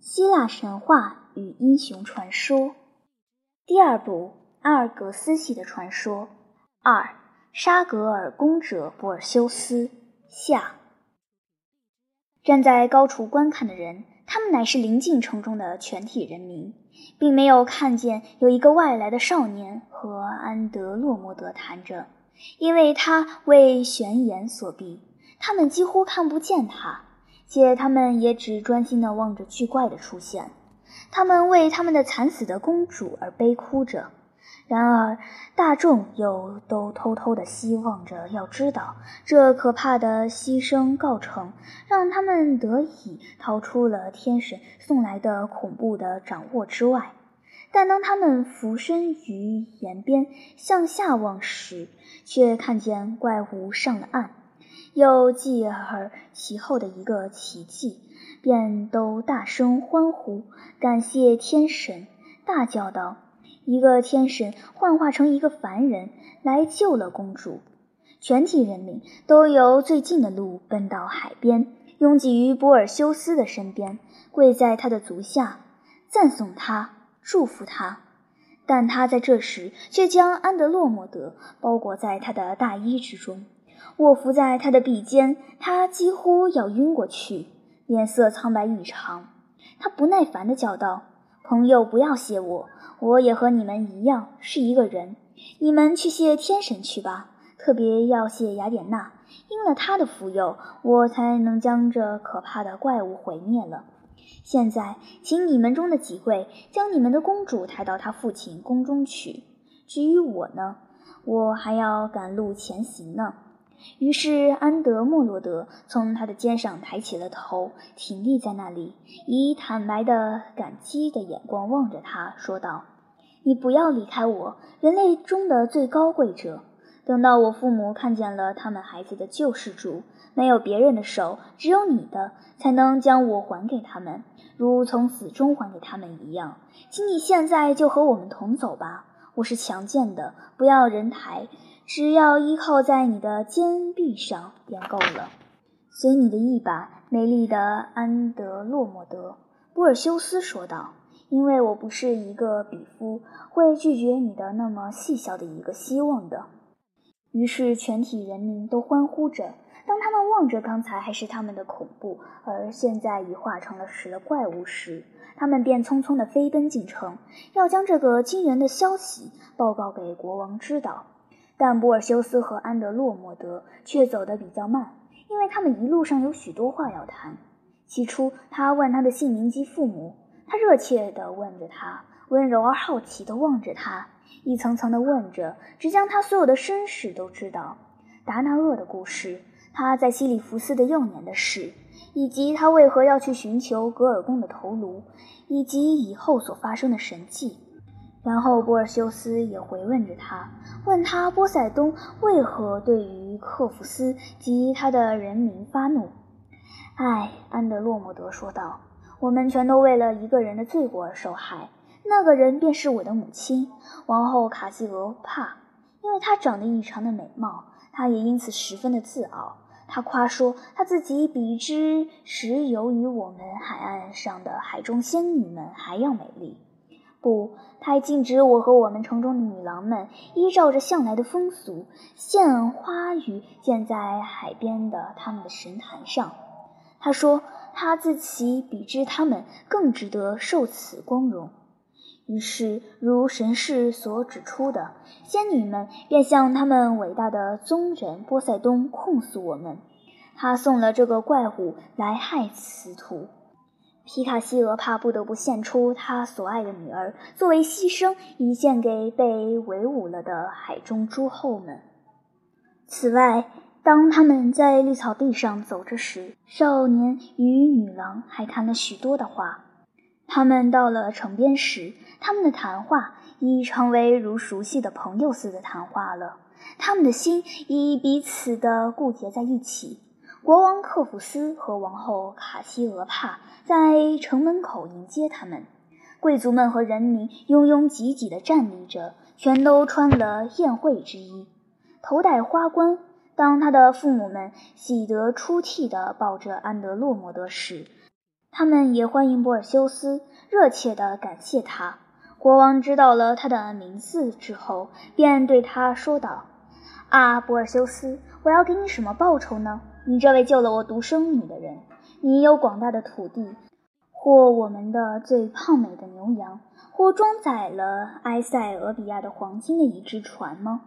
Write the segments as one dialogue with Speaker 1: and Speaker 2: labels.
Speaker 1: 希腊神话与英雄传说，第二部阿尔格斯系的传说二沙格尔公者博尔修斯下。站在高处观看的人，他们乃是临近城中的全体人民，并没有看见有一个外来的少年和安德洛莫德谈着，因为他为悬崖所蔽，他们几乎看不见他。且他们也只专心地望着巨怪的出现，他们为他们的惨死的公主而悲哭着。然而，大众又都偷偷地希望着要知道这可怕的牺牲告成，让他们得以逃出了天神送来的恐怖的掌握之外。但当他们俯身于岩边向下望时，却看见怪物上了岸。又继而其后的一个奇迹，便都大声欢呼，感谢天神，大叫道：“一个天神幻化成一个凡人来救了公主。”全体人民都由最近的路奔到海边，拥挤于波尔修斯的身边，跪在他的足下，赞颂他，祝福他。但他在这时却将安德洛莫德包裹在他的大衣之中。卧伏在他的臂间，他几乎要晕过去，脸色苍白异常。他不耐烦地叫道：“朋友，不要谢我，我也和你们一样是一个人。你们去谢天神去吧，特别要谢雅典娜，因了她的福佑，我才能将这可怕的怪物毁灭了。现在，请你们中的几位将你们的公主抬到她父亲宫中去。至于我呢，我还要赶路前行呢。”于是，安德莫罗德从他的肩上抬起了头，挺立在那里，以坦白的感激的眼光望着他，说道：“你不要离开我，人类中的最高贵者。等到我父母看见了他们孩子的救世主，没有别人的手，只有你的，才能将我还给他们，如从死中还给他们一样。请你现在就和我们同走吧。我是强健的，不要人抬。”只要依靠在你的肩臂上便够了。随你的意吧，美丽的安德洛莫德，波尔修斯说道。因为我不是一个比夫，会拒绝你的那么细小的一个希望的。于是全体人民都欢呼着。当他们望着刚才还是他们的恐怖，而现在已化成了实的怪物时，他们便匆匆地飞奔进城，要将这个惊人的消息报告给国王知道。但波尔修斯和安德洛莫德却走得比较慢，因为他们一路上有许多话要谈。起初，他问他的姓名及父母，他热切地问着他，温柔而好奇地望着他，一层层地问着，直将他所有的身世都知道：达那厄的故事，他在西里福斯的幼年的事，以及他为何要去寻求格尔贡的头颅，以及以后所发生的神迹。然后，波尔修斯也回问着他，问他波塞冬为何对于克弗斯及他的人民发怒。唉，安德洛莫德说道：“我们全都为了一个人的罪过而受害，那个人便是我的母亲，王后卡西俄帕。因为她长得异常的美貌，她也因此十分的自傲。她夸说她自己比之石油于我们海岸上的海中仙女们还要美丽。”不，他还禁止我和我们城中的女郎们依照着向来的风俗献花语建在海边的他们的神坛上。他说他自己比之他们更值得受此光荣。于是，如神士所指出的，仙女们便向他们伟大的宗人波塞冬控诉我们，他送了这个怪物来害此徒。皮卡西俄帕不得不献出他所爱的女儿作为牺牲，以献给被围舞了的海中诸侯们。此外，当他们在绿草地上走着时，少年与女郎还谈了许多的话。他们到了城边时，他们的谈话已成为如熟悉的朋友似的谈话了。他们的心已彼此的固结在一起。国王克普斯和王后卡西俄帕在城门口迎接他们，贵族们和人民拥拥挤挤地站立着，全都穿了宴会之衣，头戴花冠。当他的父母们喜得出涕地抱着安德洛莫德时，他们也欢迎博尔修斯，热切地感谢他。国王知道了他的名字之后，便对他说道：“啊，博尔修斯，我要给你什么报酬呢？你这位救了我独生女的人，你有广大的土地，或我们的最胖美的牛羊，或装载了埃塞俄比亚的黄金的一只船吗？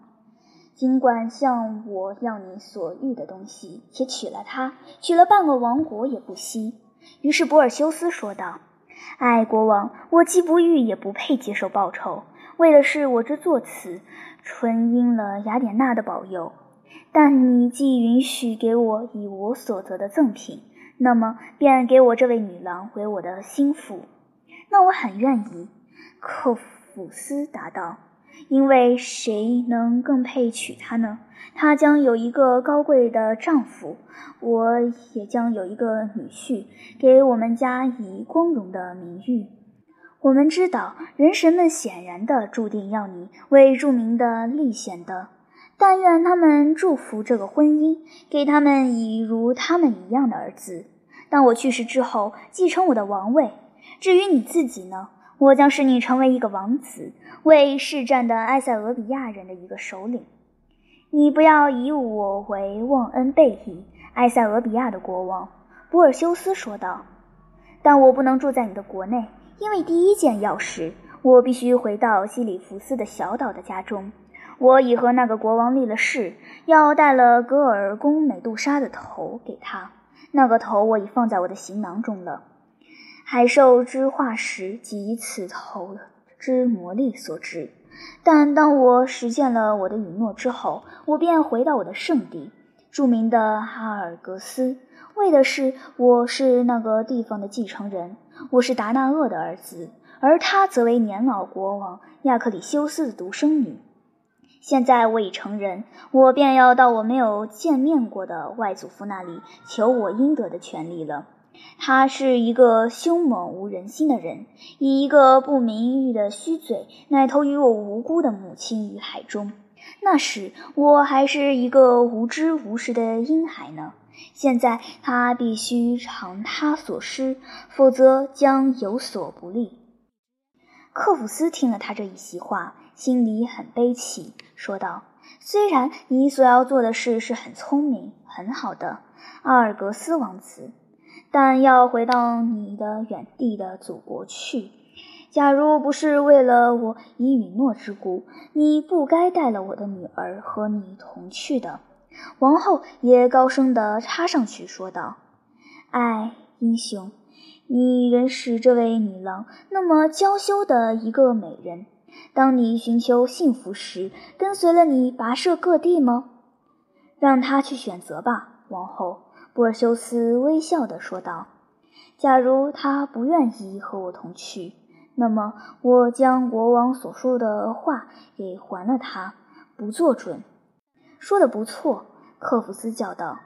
Speaker 1: 尽管向我要你所欲的东西，且娶了她，娶了半个王国也不惜。”于是博尔修斯说道：“哎，国王，我既不欲也不配接受报酬。为的是我这作词，纯因了雅典娜的保佑。但你既允许给我以我所得的赠品，那么便给我这位女郎为我的心腹。那我很愿意。”克弗斯答道。因为谁能更配娶她呢？她将有一个高贵的丈夫，我也将有一个女婿，给我们家以光荣的名誉。我们知道，人神们显然的注定要你为著名的历险的。但愿他们祝福这个婚姻，给他们以如他们一样的儿子。当我去世之后，继承我的王位。至于你自己呢？我将使你成为一个王子，为世战的埃塞俄比亚人的一个首领。你不要以我为忘恩背义。埃塞俄比亚的国王波尔修斯说道：“但我不能住在你的国内，因为第一件要事，我必须回到西里弗斯的小岛的家中。我已和那个国王立了誓，要带了格尔宫美杜莎的头给他。那个头我已放在我的行囊中了。”海兽之化石及此头之魔力所致，但当我实现了我的允诺之后，我便回到我的圣地，著名的哈尔格斯，为的是我是那个地方的继承人，我是达那厄的儿子，而他则为年老国王亚克里修斯的独生女。现在我已成人，我便要到我没有见面过的外祖父那里求我应得的权利了。他是一个凶猛无人心的人，以一个不名誉的虚嘴，乃投于我无辜的母亲于海中。那时我还是一个无知无识的婴孩呢。现在他必须偿他所失，否则将有所不利。克弗斯听了他这一席话，心里很悲戚，说道：“虽然你所要做的事是很聪明、很好的，阿尔格斯王子。”但要回到你的远地的祖国去。假如不是为了我以允诺之故，你不该带了我的女儿和你同去的。王后也高声地插上去说道：“哎，英雄，你认识这位女郎那么娇羞的一个美人？当你寻求幸福时，跟随了你跋涉各地吗？让他去选择吧，王后。”布尔修斯微笑地说道：“假如他不愿意和我同去，那么我将国王所说的话给还了他，不做准。”说的不错，克弗斯叫道：“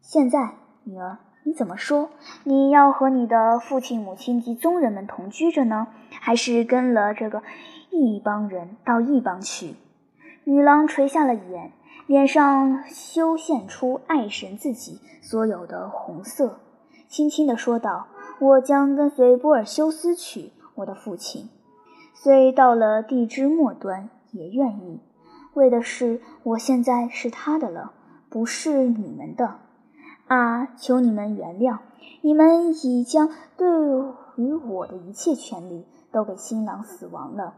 Speaker 1: 现在，女儿，你怎么说？你要和你的父亲、母亲及宗人们同居着呢，还是跟了这个一帮人到一帮去？”女郎垂下了眼。脸上修现出爱神自己所有的红色，轻轻地说道：“我将跟随波尔修斯去，我的父亲，虽到了地之末端，也愿意。为的是，我现在是他的了，不是你们的。啊，求你们原谅，你们已将对于我的一切权利都给新郎死亡了。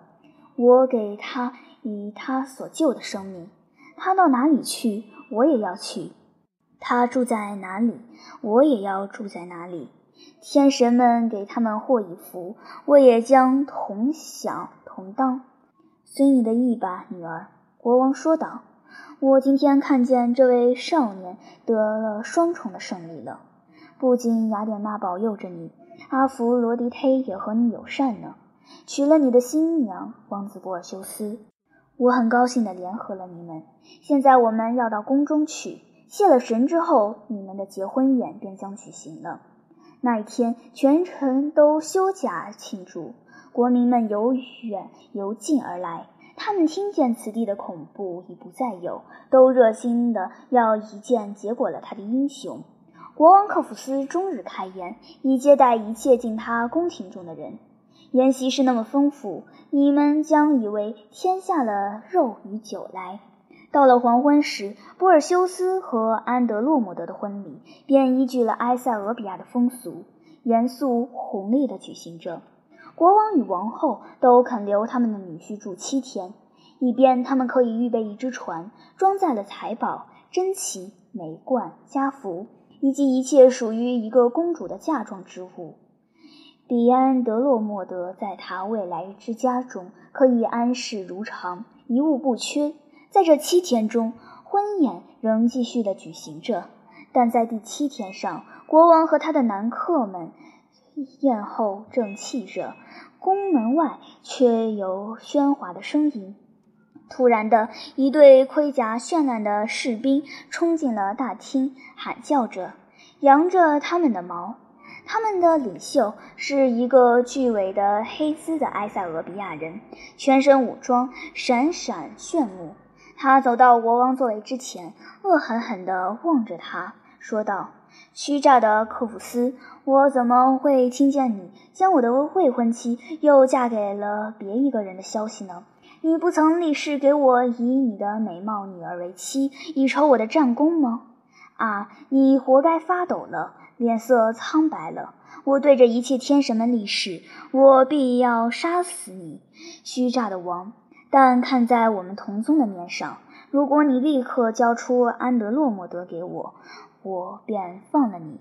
Speaker 1: 我给他以他所救的生命。”他到哪里去，我也要去；他住在哪里，我也要住在哪里。天神们给他们祸以福，我也将同享同当。随你的意吧，女儿。”国王说道。“我今天看见这位少年得了双重的胜利了。不仅雅典娜保佑着你，阿芙罗狄忒也和你友善呢，娶了你的新娘，王子波尔修斯。”我很高兴地联合了你们。现在我们要到宫中去，谢了神之后，你们的结婚宴便将举行了。那一天，全城都休假庆祝，国民们由远由近而来。他们听见此地的恐怖已不再有，都热心的要一见结果了他的英雄。国王克弗斯终日开宴，以接待一切进他宫廷中的人。宴席是那么丰富，你们将以为天下了肉与酒来。到了黄昏时，波尔修斯和安德洛姆德的婚礼便依据了埃塞俄比亚的风俗，严肃宏丽地举行着。国王与王后都肯留他们的女婿住七天，以便他们可以预备一只船，装载了财宝、珍奇、美冠、家服，以及一切属于一个公主的嫁妆之物。比安德洛莫德在他未来之家中可以安适如常，一物不缺。在这七天中，婚宴仍继续地举行着，但在第七天上，国王和他的男客们宴后正气着，宫门外却有喧哗的声音。突然的一队盔甲绚烂的士兵冲进了大厅，喊叫着，扬着他们的矛。他们的领袖是一个巨伟的黑丝的埃塞俄比亚人，全身武装，闪闪炫目。他走到国王座位之前，恶狠狠地望着他，说道：“虚诈的克弗斯，我怎么会听见你将我的未婚妻又嫁给了别一个人的消息呢？你不曾立誓给我以你的美貌女儿为妻，以酬我的战功吗？啊，你活该发抖了，脸色苍白了。我对着一切天神们立誓，我必要杀死你，虚诈的王！”但看在我们同宗的面上，如果你立刻交出安德洛莫德给我，我便放了你。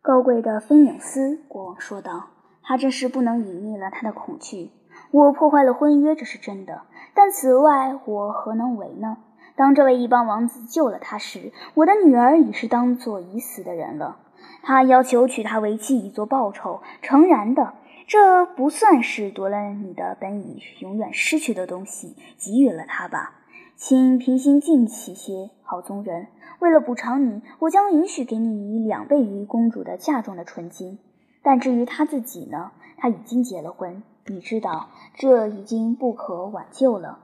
Speaker 1: 高贵的芬纽斯国王说道：“他真是不能隐匿了他的恐惧。我破坏了婚约，这是真的。但此外，我何能为呢？当这位异邦王子救了他时，我的女儿已是当做已死的人了。他要求娶她为妻以作报酬，诚然的。”这不算是夺了你的本已永远失去的东西，给予了他吧？请平心静气些，好宗人。为了补偿你，我将允许给你以两倍于公主的嫁妆的纯金。但至于他自己呢？他已经结了婚，你知道，这已经不可挽救了。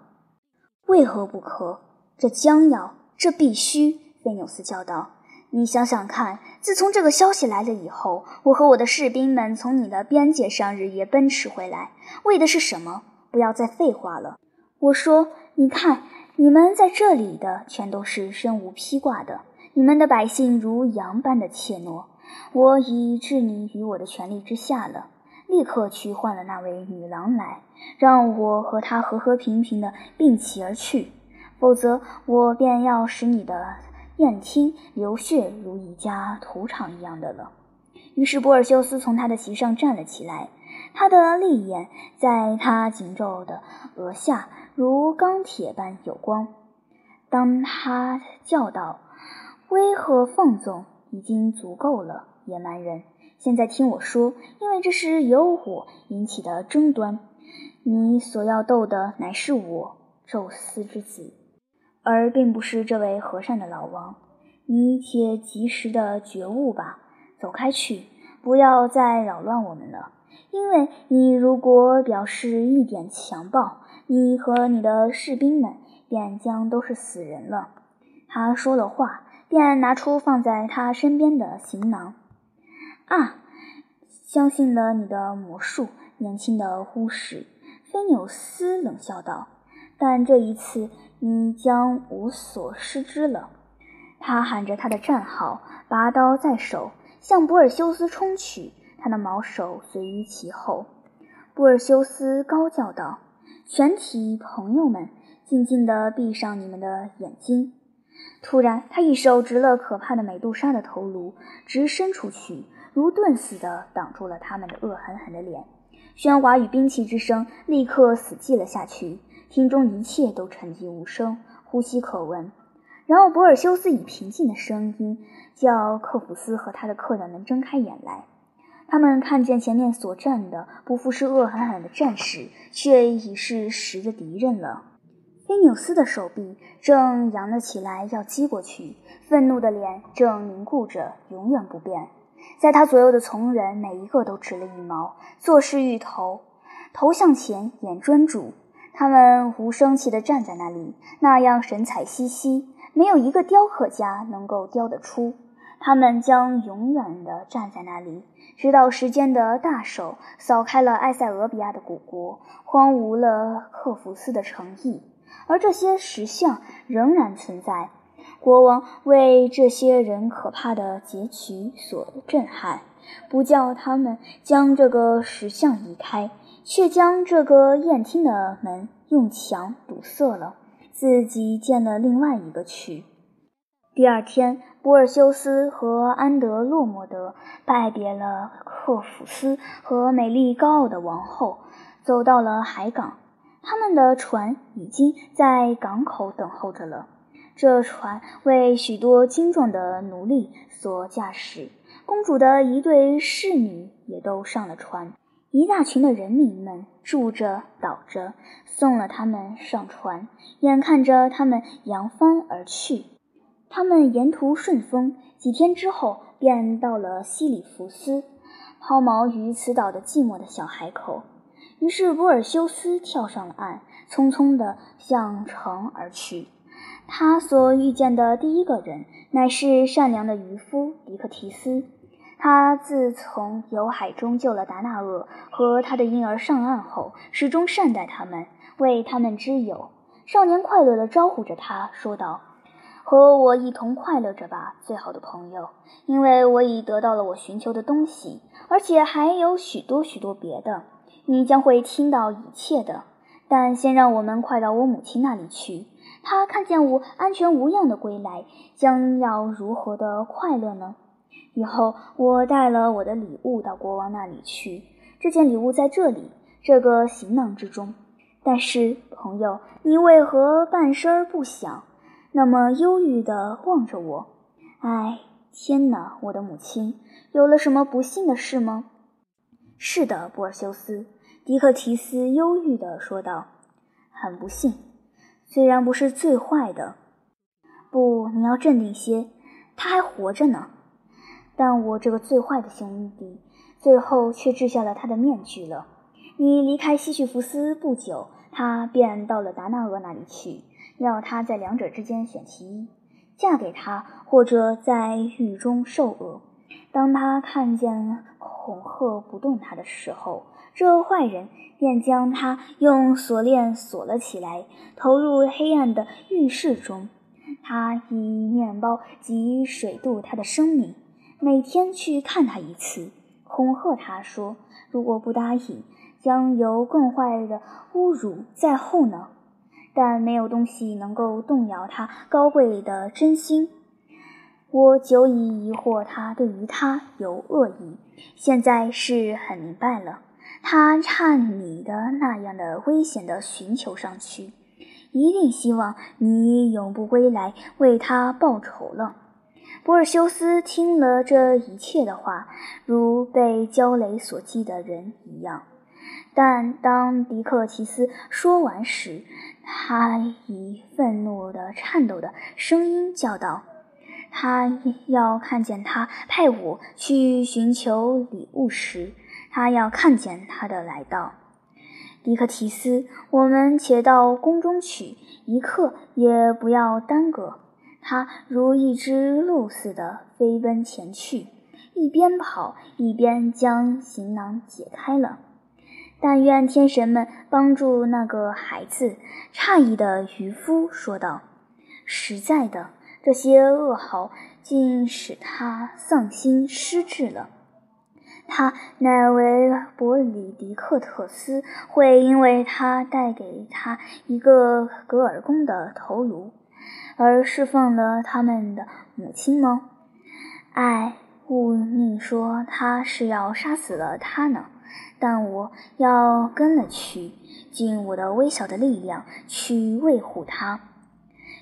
Speaker 1: 为何不可？这将要，这必须！菲纽斯叫道。你想想看，自从这个消息来了以后，我和我的士兵们从你的边界上日夜奔驰回来，为的是什么？不要再废话了。我说，你看，你们在这里的全都是身无披挂的，你们的百姓如羊般的怯懦。我已置你于我的权力之下了，立刻去换了那位女郎来，让我和她和和平平的并骑而去，否则我便要使你的。宴厅流血如一家屠场一样的了。于是波尔修斯从他的席上站了起来，他的利眼在他紧皱的额下如钢铁般有光。当他叫道：“威吓放纵已经足够了，野蛮人！现在听我说，因为这是由我引起的争端，你所要斗的乃是我，宙斯之子。”而并不是这位和善的老王，你且及时的觉悟吧，走开去，不要再扰乱我们了。因为你如果表示一点强暴，你和你的士兵们便将都是死人了。他说了话，便拿出放在他身边的行囊。啊，相信了你的魔术，年轻的巫师，菲纽斯冷笑道。但这一次。你将无所失之了。他喊着他的战号，拔刀在手，向博尔修斯冲去。他的矛手随于其后。博尔修斯高叫道：“全体朋友们，静静地闭上你们的眼睛。”突然，他一手执了可怕的美杜莎的头颅，直伸出去，如盾似的挡住了他们的恶狠狠的脸。喧哗与兵器之声立刻死寂了下去。厅中一切都沉寂无声，呼吸可闻。然后博尔修斯以平静的声音叫克普斯和他的客人们睁开眼来。他们看见前面所站的不复是恶狠狠的战士，却已是实的敌人了。菲纽斯的手臂正扬了起来，要击过去；愤怒的脸正凝固着，永远不变。在他左右的从人每一个都直了一毛，做事欲投，头向前，眼专注。他们无声气地站在那里，那样神采兮兮，没有一个雕刻家能够雕得出。他们将永远地站在那里，直到时间的大手扫开了埃塞俄比亚的古国，荒芜了克弗斯的城邑。而这些石像仍然存在。国王为这些人可怕的结局所震撼，不叫他们将这个石像移开，却将这个宴厅的门用墙堵塞了，自己建了另外一个区。第二天，波尔修斯和安德洛莫德拜别了克弗斯和美丽高傲的王后，走到了海港。他们的船已经在港口等候着了。这船为许多精壮的奴隶所驾驶，公主的一对侍女也都上了船。一大群的人民们住着倒着，送了他们上船，眼看着他们扬帆而去。他们沿途顺风，几天之后便到了西里弗斯，抛锚于此岛的寂寞的小海口。于是，波尔修斯跳上了岸，匆匆地向城而去。他所遇见的第一个人，乃是善良的渔夫迪克提斯。他自从由海中救了达纳厄和他的婴儿上岸后，始终善待他们，为他们之友。少年快乐地招呼着他，说道：“和我一同快乐着吧，最好的朋友，因为我已得到了我寻求的东西，而且还有许多许多别的。”你将会听到一切的，但先让我们快到我母亲那里去。她看见我安全无恙的归来，将要如何的快乐呢？以后我带了我的礼物到国王那里去，这件礼物在这里，这个行囊之中。但是，朋友，你为何半声不响，那么忧郁地望着我？哎，天哪，我的母亲，有了什么不幸的事吗？是的，波尔修斯，迪克提斯忧郁地说道：“很不幸，虽然不是最坏的。不，你要镇定些，他还活着呢。但我这个最坏的兄弟，最后却掷下了他的面具了。你离开西绪福斯不久，他便到了达纳俄那里去，要他在两者之间选其一，嫁给他，或者在狱中受恶。当他看见……”恐吓不动他的时候，这坏人便将他用锁链锁了起来，投入黑暗的浴室中。他以面包及水度他的生命，每天去看他一次，恐吓他说：“如果不答应，将有更坏的侮辱在后呢。”但没有东西能够动摇他高贵的真心。我久已疑惑他对于他有恶意，现在是很明白了。他趁你的那样的危险的寻求上去，一定希望你永不归来为他报仇了。波尔修斯听了这一切的话，如被焦雷所击的人一样。但当迪克提斯说完时，他以愤怒的、颤抖的声音叫道。他要看见他派我去寻求礼物时，他要看见他的来到。迪克提斯，我们且到宫中去，一刻也不要耽搁。他如一只鹿似的飞奔前去，一边跑一边将行囊解开了。但愿天神们帮助那个孩子！诧异的渔夫说道：“实在的。”这些噩耗竟使他丧心失志了。他乃为伯里迪克特斯会因为他带给他一个格尔宫的头颅，而侍奉了他们的母亲吗？唉，勿宁说他是要杀死了他呢。但我要跟了去，尽我的微小的力量去维护他。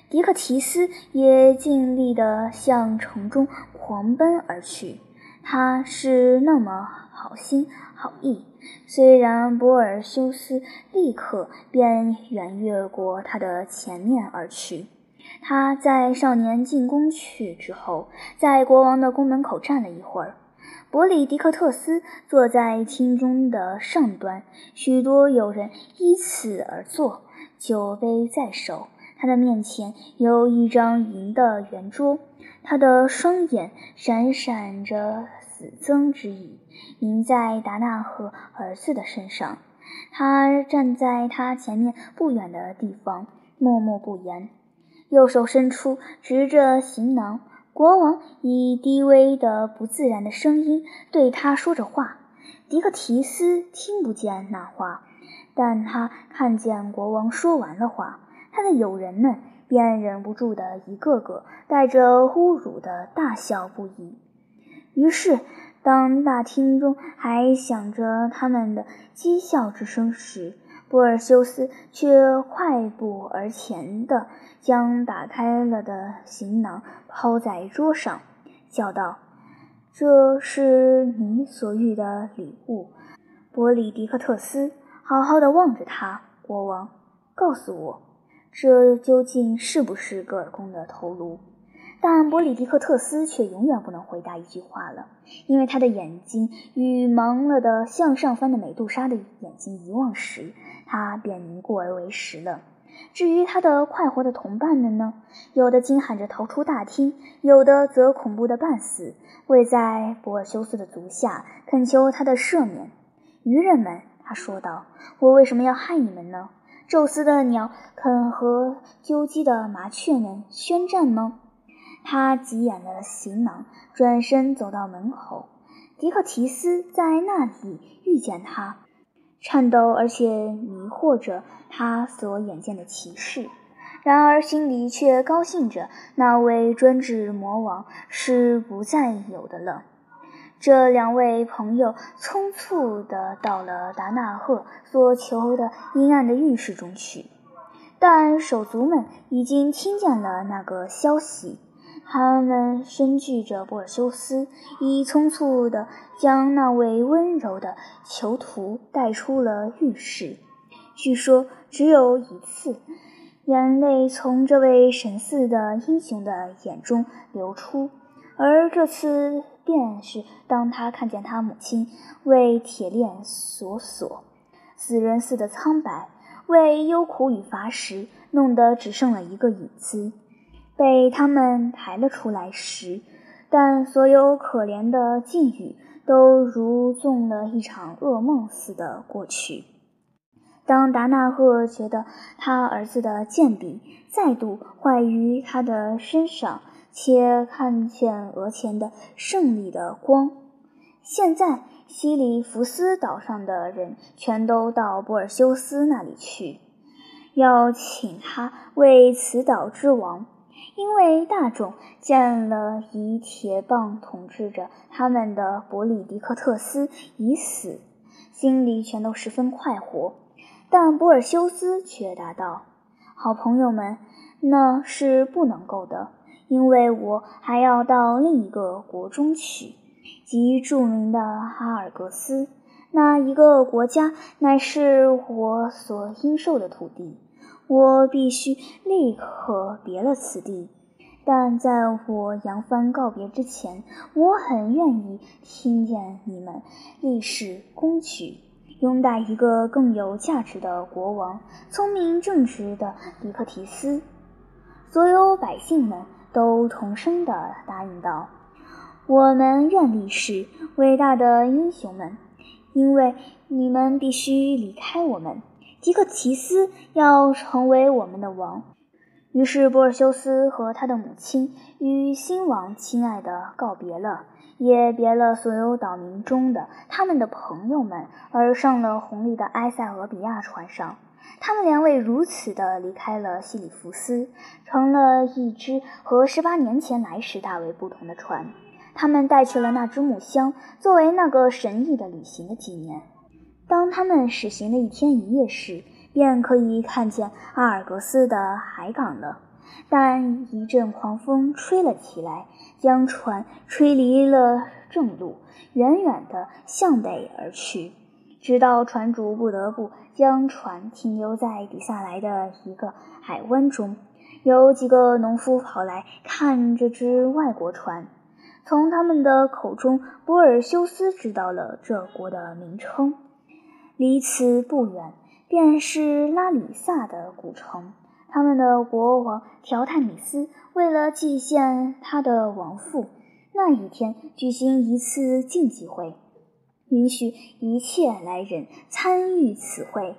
Speaker 1: 迪克提斯也尽力地向城中狂奔而去。他是那么好心好意，虽然博尔修斯立刻便远越过他的前面而去。他在少年进宫去之后，在国王的宫门口站了一会儿。伯里迪克特斯坐在厅中的上端，许多友人依次而坐，酒杯在手。他的面前有一张银的圆桌，他的双眼闪闪着死憎之意，凝在达纳赫儿子的身上。他站在他前面不远的地方，默默不言，右手伸出，执着行囊。国王以低微的、不自然的声音对他说着话。迪克提斯听不见那话，但他看见国王说完了话，他的友人们便忍不住的一个个带着侮辱的大笑不已。于是。当大厅中还响着他们的讥笑之声时，波尔修斯却快步而前的将打开了的行囊抛在桌上，叫道：“这是你所欲的礼物，伯里迪克特斯。好好的望着他，国王，告诉我，这究竟是不是戈尔宫的头颅？”但伯里迪克特斯却永远不能回答一句话了，因为他的眼睛与盲了的向上翻的美杜莎的眼睛一望时，他便凝固而为实了。至于他的快活的同伴们呢？有的惊喊着逃出大厅，有的则恐怖的半死，跪在博尔修斯的足下恳求他的赦免。愚人们，他说道：“我为什么要害你们呢？宙斯的鸟肯和鸠鸡的麻雀们宣战吗？”他挤眼了行囊，转身走到门口。迪克提斯在那里遇见他，颤抖而且迷惑着他所眼见的骑士，然而心里却高兴着那位专制魔王是不再有的了。这两位朋友匆促地到了达纳赫所求的阴暗的浴室中去，但手足们已经听见了那个消息。他们深惧着波尔修斯，已匆促地将那位温柔的囚徒带出了浴室。据说只有一次，眼泪从这位神似的英雄的眼中流出，而这次便是当他看见他母亲为铁链所锁，死人似的苍白，为忧苦与乏食弄得只剩了一个影子。被他们抬了出来时，但所有可怜的境遇都如中了一场噩梦似的过去。当达纳赫觉得他儿子的剑柄再度坏于他的身上，且看见额前的胜利的光，现在西里福斯岛上的人全都到波尔修斯那里去，要请他为此岛之王。因为大众见了以铁棒统治着他们的伯里迪克特斯已死，心里全都十分快活。但博尔修斯却答道：“好朋友们，那是不能够的，因为我还要到另一个国中去，即著名的哈尔格斯。那一个国家乃是我所应受的土地。”我必须立刻别了此地，但在我扬帆告别之前，我很愿意听见你们立誓攻取，拥戴一个更有价值的国王——聪明正直的迪克提斯。所有百姓们都同声地答应道：“我们愿立誓，伟大的英雄们，因为你们必须离开我们。”迪克提斯要成为我们的王，于是波尔修斯和他的母亲与新王亲爱的告别了，也别了所有岛民中的他们的朋友们，而上了红利的埃塞俄比亚船上。他们两位如此的离开了西里福斯，成了一只和十八年前来时大为不同的船。他们带去了那只木箱，作为那个神异的旅行的纪念。当他们驶行了一天一夜时，便可以看见阿尔格斯的海港了。但一阵狂风吹了起来，将船吹离了正路，远远地向北而去，直到船主不得不将船停留在底下来的一个海湾中。有几个农夫跑来看这只外国船，从他们的口中，波尔修斯知道了这国的名称。离此不远，便是拉里萨的古城。他们的国王条泰米斯为了祭献他的亡父，那一天举行一次竞技会，允许一切来人参与此会。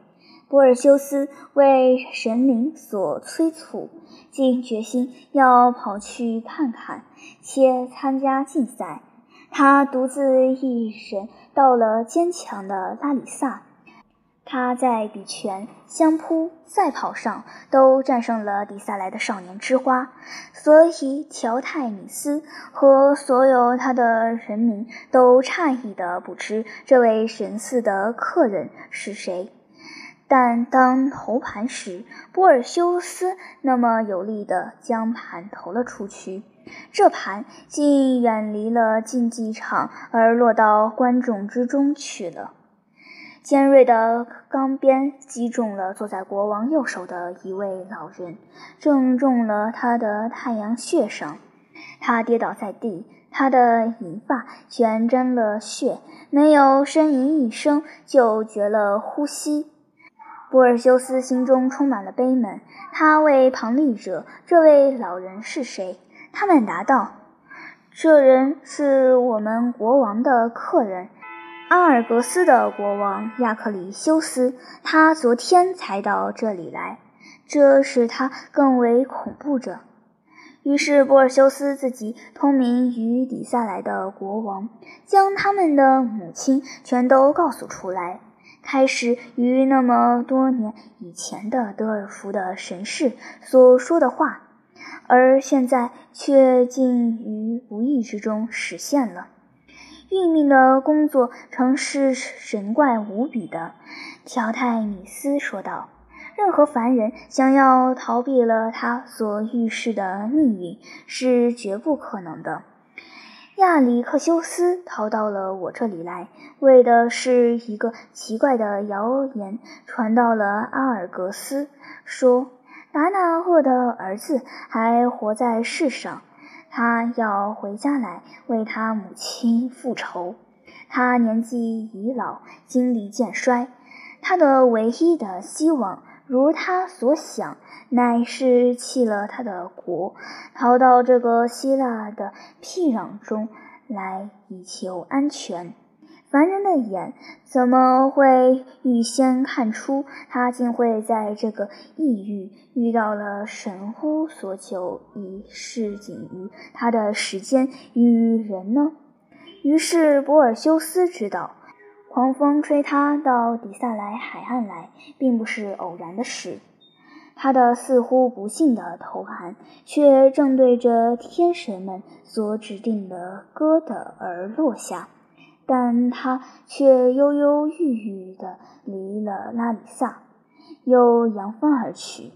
Speaker 1: 波尔修斯为神灵所催促，竟决心要跑去看看，且参加竞赛。他独自一人到了坚强的拉里萨。他在比拳、相扑、赛跑上都战胜了迪萨莱的少年之花，所以乔泰米斯和所有他的人民都诧异的不知这位神似的客人是谁。但当投盘时，波尔修斯那么有力地将盘投了出去，这盘竟远离了竞技场，而落到观众之中去了。尖锐的钢鞭击中了坐在国王右手的一位老人，正中了他的太阳穴上。他跌倒在地，他的银发全沾了血，没有呻吟一声，就绝了呼吸。波尔修斯心中充满了悲悯。他问旁立者：“这位老人是谁？”他们答道：“这人是我们国王的客人。”阿尔格斯的国王亚克里修斯，他昨天才到这里来，这使他更为恐怖着。于是波尔修斯自己通明于底下来的国王，将他们的母亲全都告诉出来，开始于那么多年以前的德尔福的神士所说的话，而现在却竟于无意之中实现了。命运的工作常是神怪无比的，条泰米斯说道。任何凡人想要逃避了他所预示的命运是绝不可能的。亚里克修斯逃到了我这里来，为的是一个奇怪的谣言传到了阿尔格斯，说达纳厄的儿子还活在世上。他要回家来为他母亲复仇。他年纪已老，精力渐衰。他的唯一的希望，如他所想，乃是弃了他的国，逃到这个希腊的僻壤中来，以求安全。凡人的眼怎么会预先看出他竟会在这个异域遇到了神乎所求以示警于他的时间与人呢？于是博尔修斯知道，狂风吹他到底萨莱海岸来，并不是偶然的事。他的似乎不幸的头盘，却正对着天神们所指定的歌的而落下。但他却悠悠郁郁地离了拉里萨，又扬帆而去。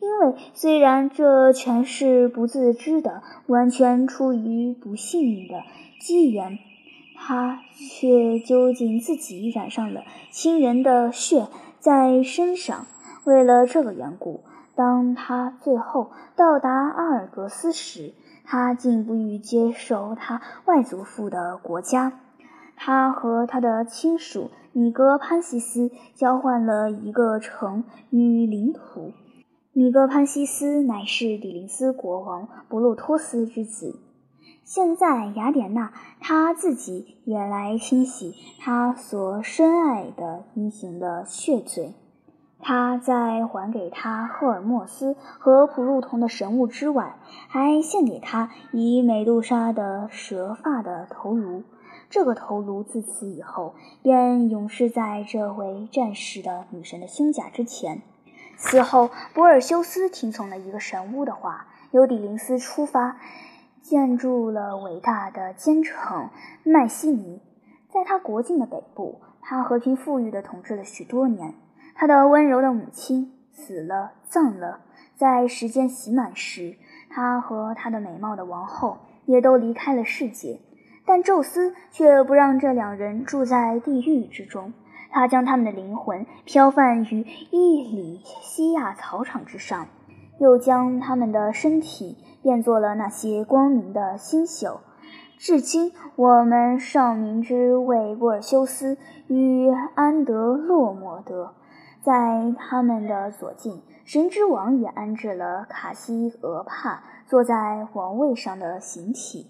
Speaker 1: 因为虽然这全是不自知的，完全出于不幸的机缘，他却究竟自己染上了亲人的血在身上。为了这个缘故，当他最后到达阿尔格斯时，他竟不欲接受他外祖父的国家。他和他的亲属米格潘西斯交换了一个城与领土。米格潘西斯乃是底林斯国王博洛托斯之子。现在雅典娜他自己也来清洗他所深爱的英雄的血罪。他在还给他赫尔墨斯和普路同的神物之外，还献给他以美杜莎的蛇发的头颅。这个头颅自此以后便永世在这位战士的女神的胸甲之前。此后，博尔修斯听从了一个神巫的话，由底林斯出发，建筑了伟大的坚城麦西尼。在他国境的北部，他和平富裕地统治了许多年。他的温柔的母亲死了，葬了。在时间洗满时，他和他的美貌的王后也都离开了世界。但宙斯却不让这两人住在地狱之中，他将他们的灵魂飘泛于伊里西亚草场之上，又将他们的身体变作了那些光明的星宿。至今，我们尚明之为波尔修斯与安德洛莫德，在他们的左近神之王也安置了卡西俄帕坐在王位上的形体。